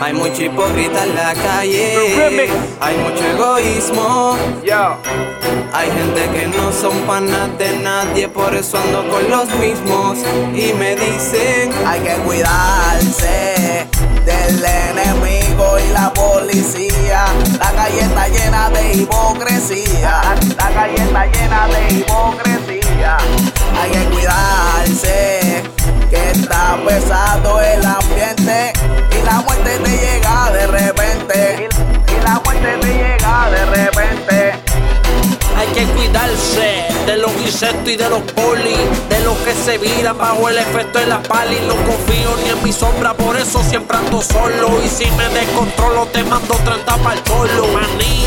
Hay mucho hipócrita en la calle. Hay mucho egoísmo. Hay gente que no son panas de nadie, por eso ando con los mismos. Y me dicen: Hay que cuidarse del enemigo y la policía. Y de los polis, de los que se viran bajo el efecto de la pali. No confío ni en mi sombra, por eso siempre ando solo. Y si me descontrolo, te mando 30 para el cholo. Maní,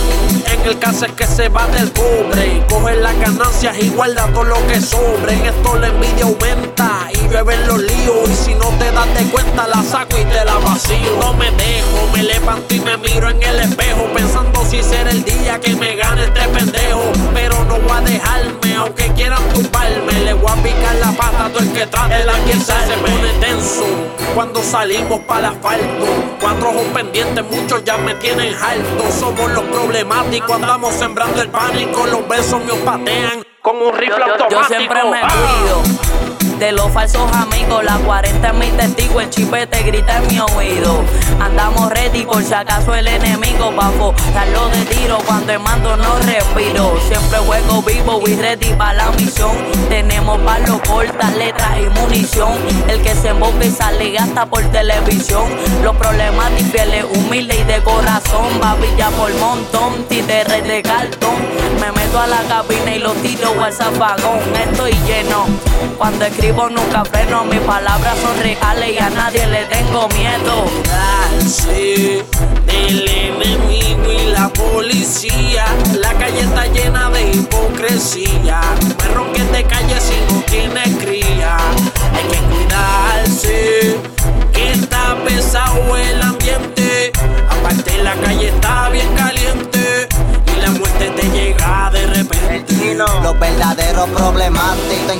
en el caso es que se va del cobre. Coge las ganancias y guarda todo lo que sobre. En esto la envidia aumenta y beben los líos. Y si no te das de cuenta, la saco y te la vacío. No me dejo, me levanto y me miro en el espejo. Pensando si será el día que me gane este pendejo. Pero no voy a dejarme, aunque quieran tumbarme. Le voy a picar la pata a todo el que trate de se pone tenso. Cuando salimos para el asfalto, cuatro ojos pendientes, muchos ya me tienen alto. Somos los problemáticos, andamos sembrando el pánico. Los besos me patean como un rifle automático. Yo siempre me cuido de los falsos amigos. La 40 es mi testigo, el chipete grita en mi oído. Andamos ready por si acaso el enemigo pa' darlo de tiro cuando el mando no respiro. Siempre juego vivo y ready para la misión. Tenemos palos cortas, letras y munición. El que se emboca y sale gasta por televisión. Los problemas difíciles, humilde y de corazón. Babilla por montón, títeres de cartón. Me meto a la cabina y los tiro al zafagón. Estoy lleno cuando escribo nunca freno, mis palabras son reales y a nadie le tengo miedo. Darse del enemigo y la policía, la calle está llena de hipocresía. Perro que te calle si no tienes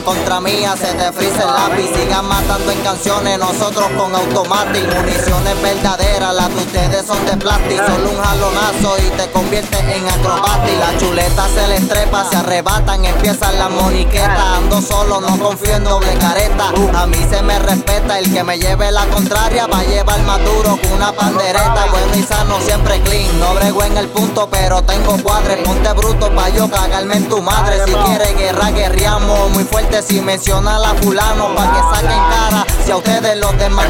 contra mía se te frisa el lápiz. Sigan matando en canciones, nosotros con automático. Municiones verdaderas, las de ustedes son de plástico. Solo un jalonazo y te convierte en acrobático. La chuleta se les trepa, se arrebatan, empiezan las moniquetas. Ando solo, no confío en doble careta. A mí se me respeta, el que me lleve la contraria va a llevar más duro con una pandereta. Bueno y sano, siempre clean. No brego en el punto, pero tengo cuadres. Ponte bruto pa' yo cagarme en tu madre. Si quiere guerra, guerriamos. Muy fuerte si menciona a la fulano. Pa' que saquen cara si a ustedes los demás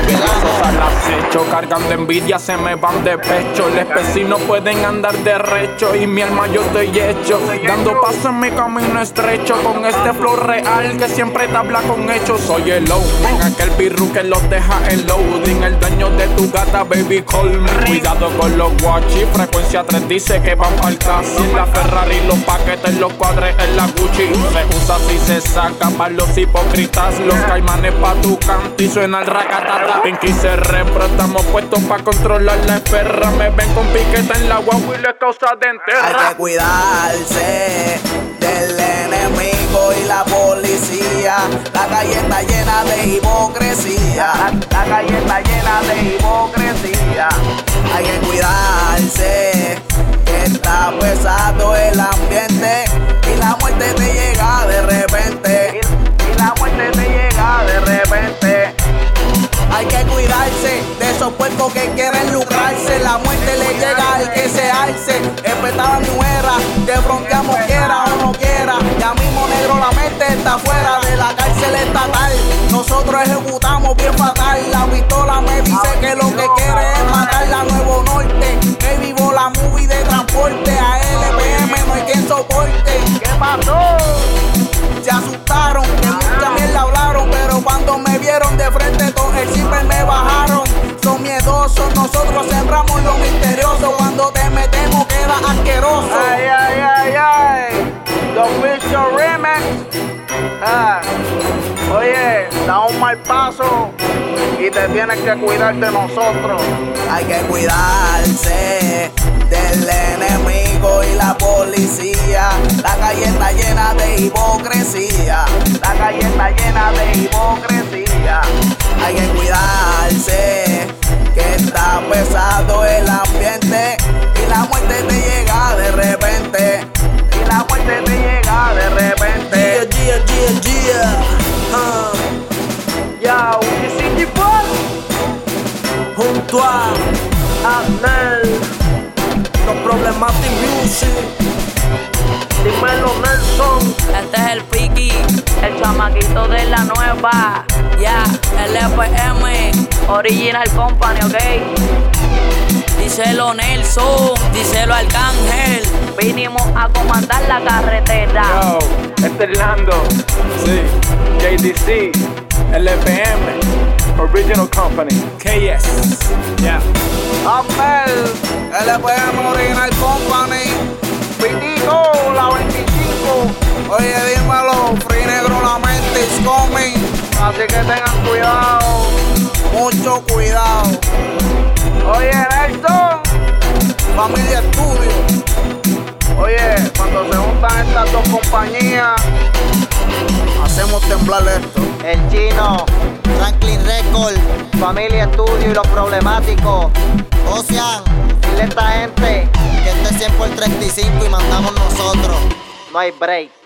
Al acecho, cargando envidia, se me van de pecho. Los vecinos pueden andar de recho y mi alma yo estoy hecho. Dando paso en mi camino estrecho con este flow real que siempre te habla con hechos. Soy el loading, aquel virus que los deja en loading. El dueño de tu gata, baby, call me. Cuidado con los guachi, frecuencia 3 dice que van al casi. La Ferrari, los paquetes, los cuadres en la Gucci. Se usa si se saca para los hipócritas. Los caimanes pa' tu canto y suena el racatata. Pinky se repro, estamos puestos pa' controlar la esferra. Me ven con piqueta en la guagua y le causa de Hay que cuidarse del enemigo y la policía. La calle está llena de hipocresía. La calle está llena de hipocresía. Hay que cuidarse puercos que quieren lucrarse. La muerte le llega al que se alce. Empezaba mi muera, que fronteamos quiera o no quiera. Ya mismo negro la mente está fuera de la cárcel estatal. Nosotros ejecutamos bien fatal. La pistola me dice que lo que quiere es matar la Nuevo Norte. Paso y te tienes que cuidar de nosotros. Hay que cuidarse del enemigo y la policía. La calle está llena de hipocresía. La calle está llena de hipocresía. Hay que cuidarse Junto a Abner, los Problematic Music. Dímelo Nelson. Este es el Piki, el chamaquito de la nueva. Ya, el LPM, Original Company, ok. Díselo Nelson, díselo Arcángel. Vinimos a comandar la carretera. Yo, este es Lando. Sí. JDC, LPM, Original Company, KS. Yeah. Amel, LPM Original Company. Pitico, la 25. Oye, dímelo, Free Negro la mente is coming. Así que tengan cuidado, mucho cuidado. Oye, Nelson, familia estudio. Oye, cuando se juntan estas dos compañías, hacemos temblar esto. El chino, Franklin Record, Familia Estudio y los problemáticos. Ocean, dile a esta gente que este es 100 por 35 y mandamos nosotros. No hay break.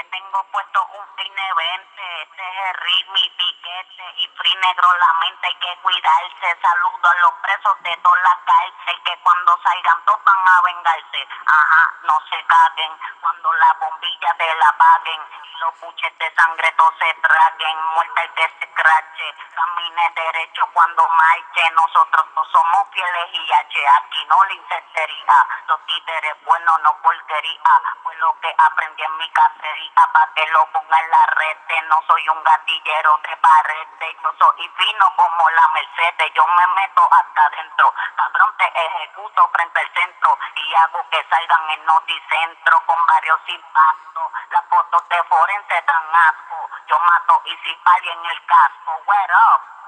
A la 45 le tengo puesto un cine 20. Este es el ritmo y piquete y free negro la mente hay que cuidarse. Saludo a los presos de toda la cárcel que cuando salgan todos van a vengarse. Ajá, no se caguen cuando la bombilla te la apaguen y los buches de sangre todos se traguen. Muerta el que se crache, camine derecho cuando marche. Nosotros no somos fieles y H, aquí no le incensería. Los títeres buenos no porquería. Fue lo que aprendí en mi cacería pa' que lo ponga en la red. No soy un gatillero de pared, yo soy fino como la Mercedes. Yo me meto hasta adentro, cabrón te ejecuto frente al centro y hago que salgan en noticentro con varios impactos. Las fotos de forense dan asco. Yo mato y si en el casco, where up.